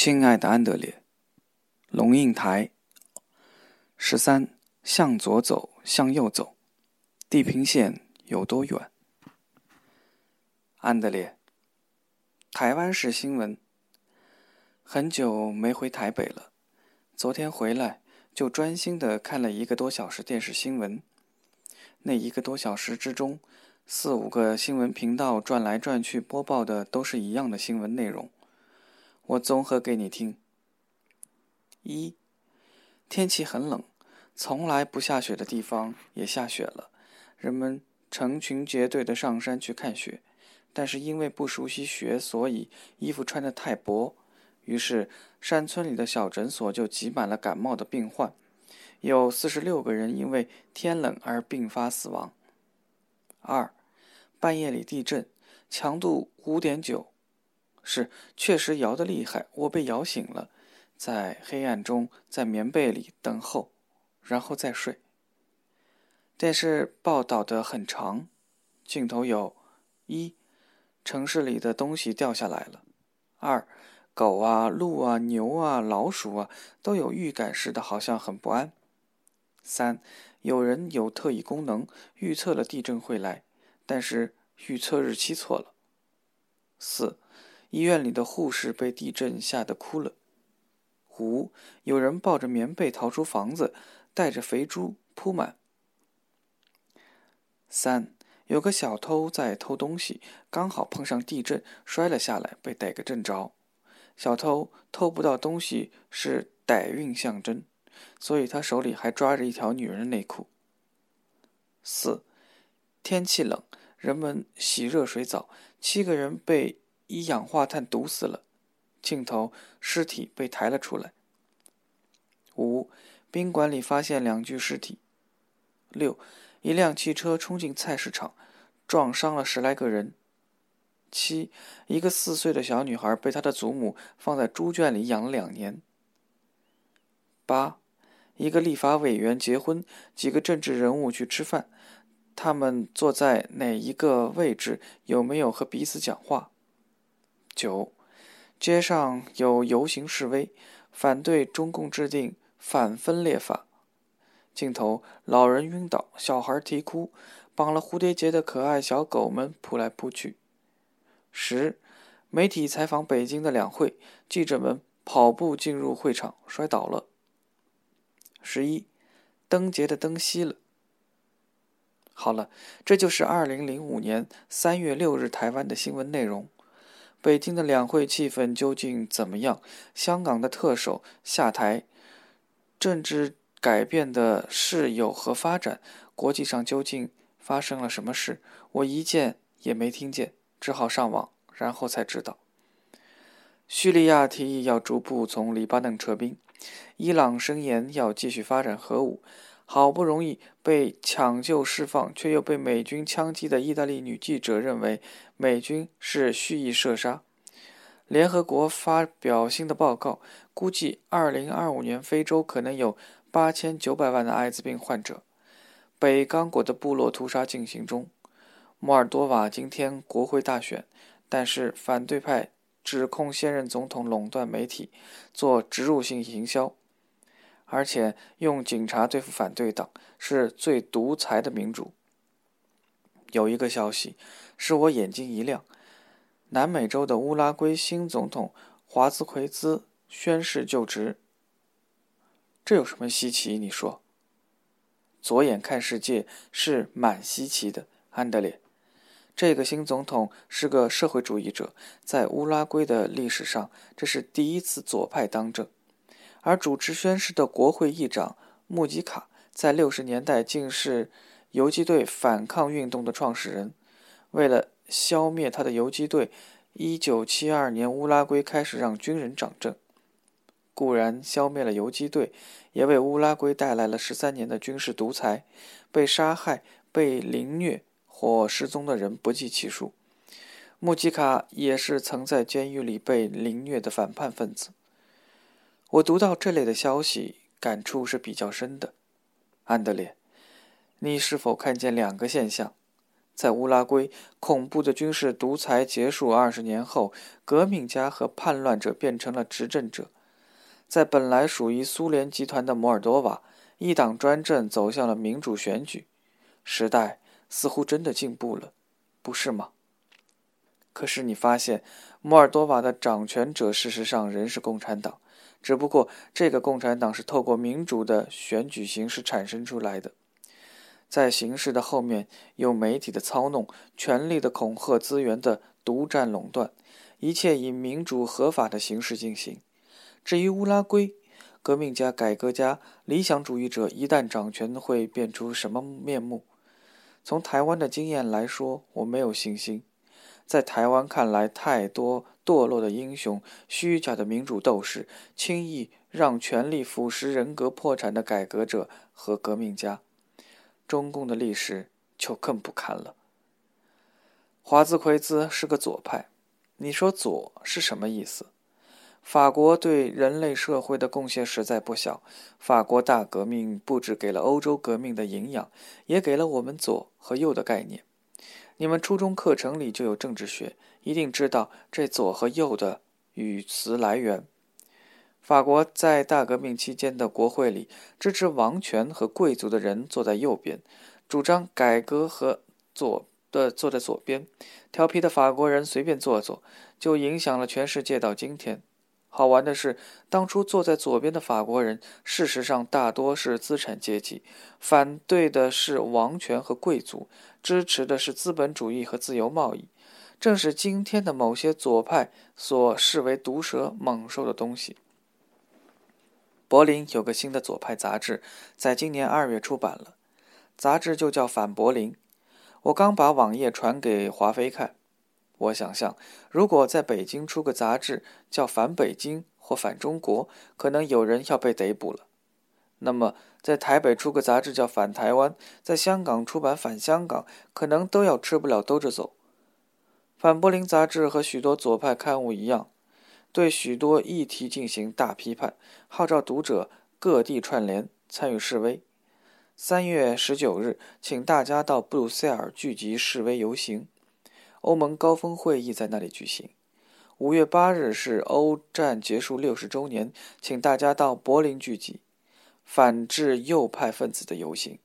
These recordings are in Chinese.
亲爱的安德烈，龙应台。十三，向左走，向右走，地平线有多远？安德烈，台湾市新闻。很久没回台北了，昨天回来就专心的看了一个多小时电视新闻。那一个多小时之中，四五个新闻频道转来转去播报的都是一样的新闻内容。我综合给你听。一，天气很冷，从来不下雪的地方也下雪了，人们成群结队的上山去看雪，但是因为不熟悉雪，所以衣服穿得太薄，于是山村里的小诊所就挤满了感冒的病患，有四十六个人因为天冷而病发死亡。二，半夜里地震，强度五点九。是，确实摇得厉害，我被摇醒了，在黑暗中，在棉被里等候，然后再睡。电视报道的很长，镜头有：一，城市里的东西掉下来了；二，狗啊、鹿啊、牛啊、老鼠啊，都有预感似的，好像很不安；三，有人有特异功能，预测了地震会来，但是预测日期错了；四。医院里的护士被地震吓得哭了。五，有人抱着棉被逃出房子，带着肥猪铺满。三，有个小偷在偷东西，刚好碰上地震，摔了下来，被逮个正着。小偷偷不到东西是歹运象征，所以他手里还抓着一条女人内裤。四，天气冷，人们洗热水澡，七个人被。一氧化碳毒死了，镜头尸体被抬了出来。五，宾馆里发现两具尸体。六，一辆汽车冲进菜市场，撞伤了十来个人。七，一个四岁的小女孩被她的祖母放在猪圈里养了两年。八，一个立法委员结婚，几个政治人物去吃饭，他们坐在哪一个位置？有没有和彼此讲话？九，街上有游行示威，反对中共制定反分裂法。镜头：老人晕倒，小孩啼哭，绑了蝴蝶结的可爱小狗们扑来扑去。十，媒体采访北京的两会，记者们跑步进入会场，摔倒了。十一，灯节的灯熄了。好了，这就是二零零五年三月六日台湾的新闻内容。北京的两会气氛究竟怎么样？香港的特首下台，政治改变的事有何发展？国际上究竟发生了什么事？我一件也没听见，只好上网，然后才知道。叙利亚提议要逐步从黎巴嫩撤兵，伊朗声言要继续发展核武。好不容易被抢救释放，却又被美军枪击的意大利女记者认为美军是蓄意射杀。联合国发表新的报告，估计2025年非洲可能有8900万的艾滋病患者。北刚果的部落屠杀进行中。摩尔多瓦今天国会大选，但是反对派指控现任总统垄断媒体，做植入性营销。而且用警察对付反对党是最独裁的民主。有一个消息使我眼睛一亮：南美洲的乌拉圭新总统华兹奎兹宣誓就职。这有什么稀奇？你说？左眼看世界是蛮稀奇的，安德烈。这个新总统是个社会主义者，在乌拉圭的历史上，这是第一次左派当政。而主持宣誓的国会议长穆吉卡，在六十年代竟是游击队反抗运动的创始人。为了消灭他的游击队，一九七二年乌拉圭开始让军人掌政。固然消灭了游击队，也为乌拉圭带来了十三年的军事独裁。被杀害、被凌虐或失踪的人不计其数。穆吉卡也是曾在监狱里被凌虐的反叛分子。我读到这类的消息，感触是比较深的。安德烈，你是否看见两个现象？在乌拉圭恐怖的军事独裁结束二十年后，革命家和叛乱者变成了执政者；在本来属于苏联集团的摩尔多瓦，一党专政走向了民主选举。时代似乎真的进步了，不是吗？可是你发现，摩尔多瓦的掌权者事实上仍是共产党，只不过这个共产党是透过民主的选举形式产生出来的。在形势的后面有媒体的操弄、权力的恐吓、资源的独占垄断，一切以民主合法的形式进行。至于乌拉圭，革命家、改革家、理想主义者一旦掌权会变出什么面目？从台湾的经验来说，我没有信心。在台湾看来，太多堕落的英雄、虚假的民主斗士，轻易让权力腐蚀人格、破产的改革者和革命家。中共的历史就更不堪了。华兹奎兹是个左派，你说“左”是什么意思？法国对人类社会的贡献实在不小。法国大革命不止给了欧洲革命的营养，也给了我们左和右的概念。你们初中课程里就有政治学，一定知道这左和右的语词来源。法国在大革命期间的国会里，支持王权和贵族的人坐在右边，主张改革和左的坐在左边。调皮的法国人随便坐坐，就影响了全世界到今天。好玩的是，当初坐在左边的法国人，事实上大多是资产阶级，反对的是王权和贵族，支持的是资本主义和自由贸易，正是今天的某些左派所视为毒蛇猛兽的东西。柏林有个新的左派杂志，在今年二月出版了，杂志就叫《反柏林》。我刚把网页传给华妃看，我想象，如果在北京出个杂志叫《反北京》或《反中国》，可能有人要被逮捕了。那么，在台北出个杂志叫《反台湾》，在香港出版《反香港》，可能都要吃不了兜着走。《反柏林》杂志和许多左派刊物一样。对许多议题进行大批判，号召读者各地串联参与示威。三月十九日，请大家到布鲁塞尔聚集示威游行。欧盟高峰会议在那里举行。五月八日是欧战结束六十周年，请大家到柏林聚集，反制右派分子的游行。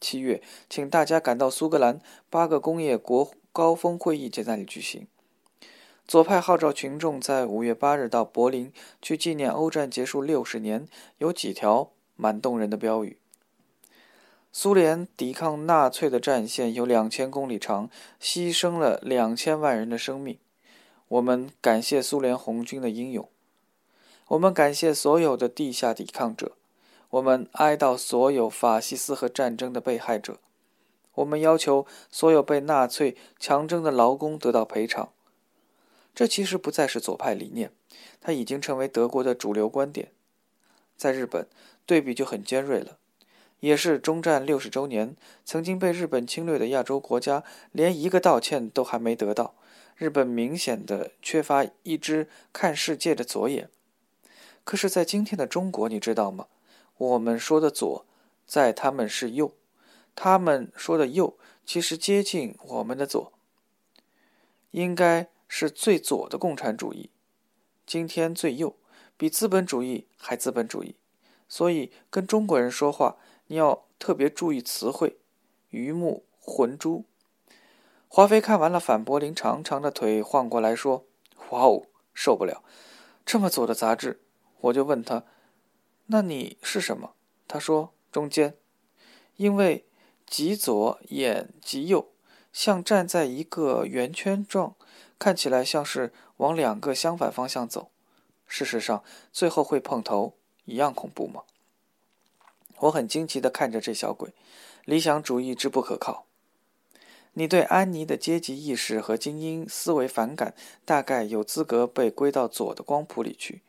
七月，请大家赶到苏格兰，八个工业国高峰会议在那里举行。左派号召群众在五月八日到柏林去纪念欧战结束六十年，有几条蛮动人的标语。苏联抵抗纳粹的战线有两千公里长，牺牲了两千万人的生命。我们感谢苏联红军的英勇，我们感谢所有的地下抵抗者，我们哀悼所有法西斯和战争的被害者，我们要求所有被纳粹强征的劳工得到赔偿。这其实不再是左派理念，它已经成为德国的主流观点。在日本，对比就很尖锐了。也是中战六十周年，曾经被日本侵略的亚洲国家，连一个道歉都还没得到。日本明显的缺乏一只看世界的左眼。可是，在今天的中国，你知道吗？我们说的左，在他们是右；他们说的右，其实接近我们的左。应该。是最左的共产主义，今天最右，比资本主义还资本主义。所以跟中国人说话，你要特别注意词汇，鱼目混珠。华妃看完了反柏林，长长的腿晃过来说：“哇哦，受不了，这么左的杂志。”我就问他：“那你是什么？”他说：“中间，因为极左眼极右，像站在一个圆圈状。”看起来像是往两个相反方向走，事实上最后会碰头，一样恐怖吗？我很惊奇地看着这小鬼，理想主义之不可靠。你对安妮的阶级意识和精英思维反感，大概有资格被归到左的光谱里去。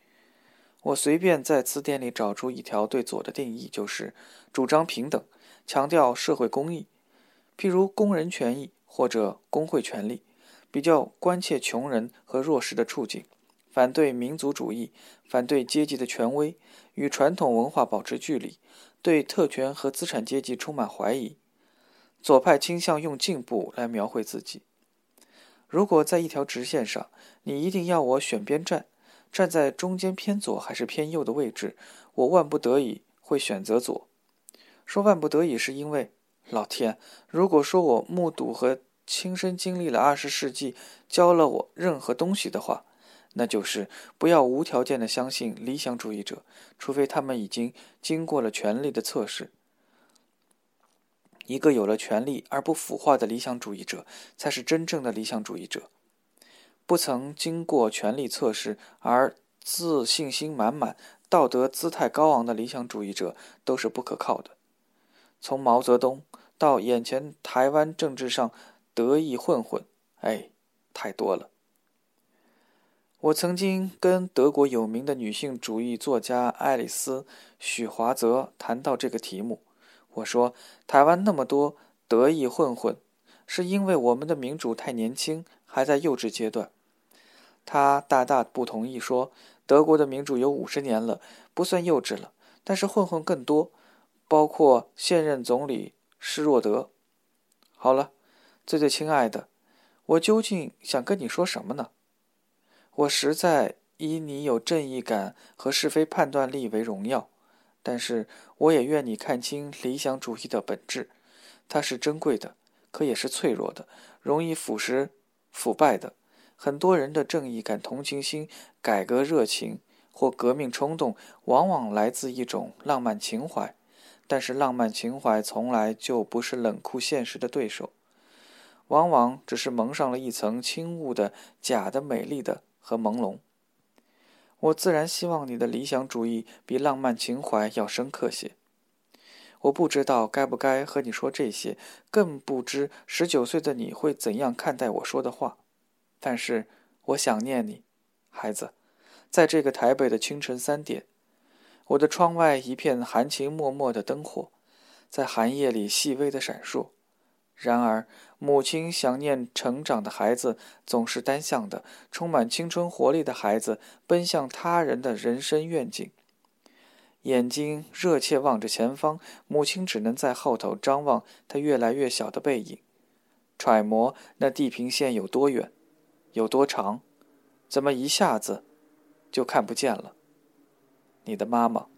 我随便在词典里找出一条对左的定义，就是主张平等，强调社会公益，譬如工人权益或者工会权利。比较关切穷人和弱势的处境，反对民族主义，反对阶级的权威，与传统文化保持距离，对特权和资产阶级充满怀疑。左派倾向用进步来描绘自己。如果在一条直线上，你一定要我选边站，站在中间偏左还是偏右的位置，我万不得已会选择左。说万不得已，是因为老天，如果说我目睹和亲身经历了二十世纪教了我任何东西的话，那就是不要无条件的相信理想主义者，除非他们已经经过了权力的测试。一个有了权力而不腐化的理想主义者，才是真正的理想主义者。不曾经过权力测试而自信心满满、道德姿态高昂的理想主义者，都是不可靠的。从毛泽东到眼前台湾政治上得意混混，哎，太多了。我曾经跟德国有名的女性主义作家爱丽丝·许华泽谈到这个题目。我说：“台湾那么多得意混混，是因为我们的民主太年轻，还在幼稚阶段。”他大大不同意，说：“德国的民主有五十年了，不算幼稚了，但是混混更多，包括现任总理施若德。”好了，最最亲爱的，我究竟想跟你说什么呢？我实在以你有正义感和是非判断力为荣耀。但是，我也愿你看清理想主义的本质，它是珍贵的，可也是脆弱的，容易腐蚀、腐败的。很多人的正义感、同情心、改革热情或革命冲动，往往来自一种浪漫情怀，但是浪漫情怀从来就不是冷酷现实的对手，往往只是蒙上了一层轻雾的假的、美丽的和朦胧。我自然希望你的理想主义比浪漫情怀要深刻些。我不知道该不该和你说这些，更不知十九岁的你会怎样看待我说的话。但是我想念你，孩子，在这个台北的清晨三点，我的窗外一片含情脉脉的灯火，在寒夜里细微的闪烁。然而，母亲想念成长的孩子，总是单向的；充满青春活力的孩子，奔向他人的人生愿景。眼睛热切望着前方，母亲只能在后头张望他越来越小的背影，揣摩那地平线有多远，有多长，怎么一下子就看不见了？你的妈妈。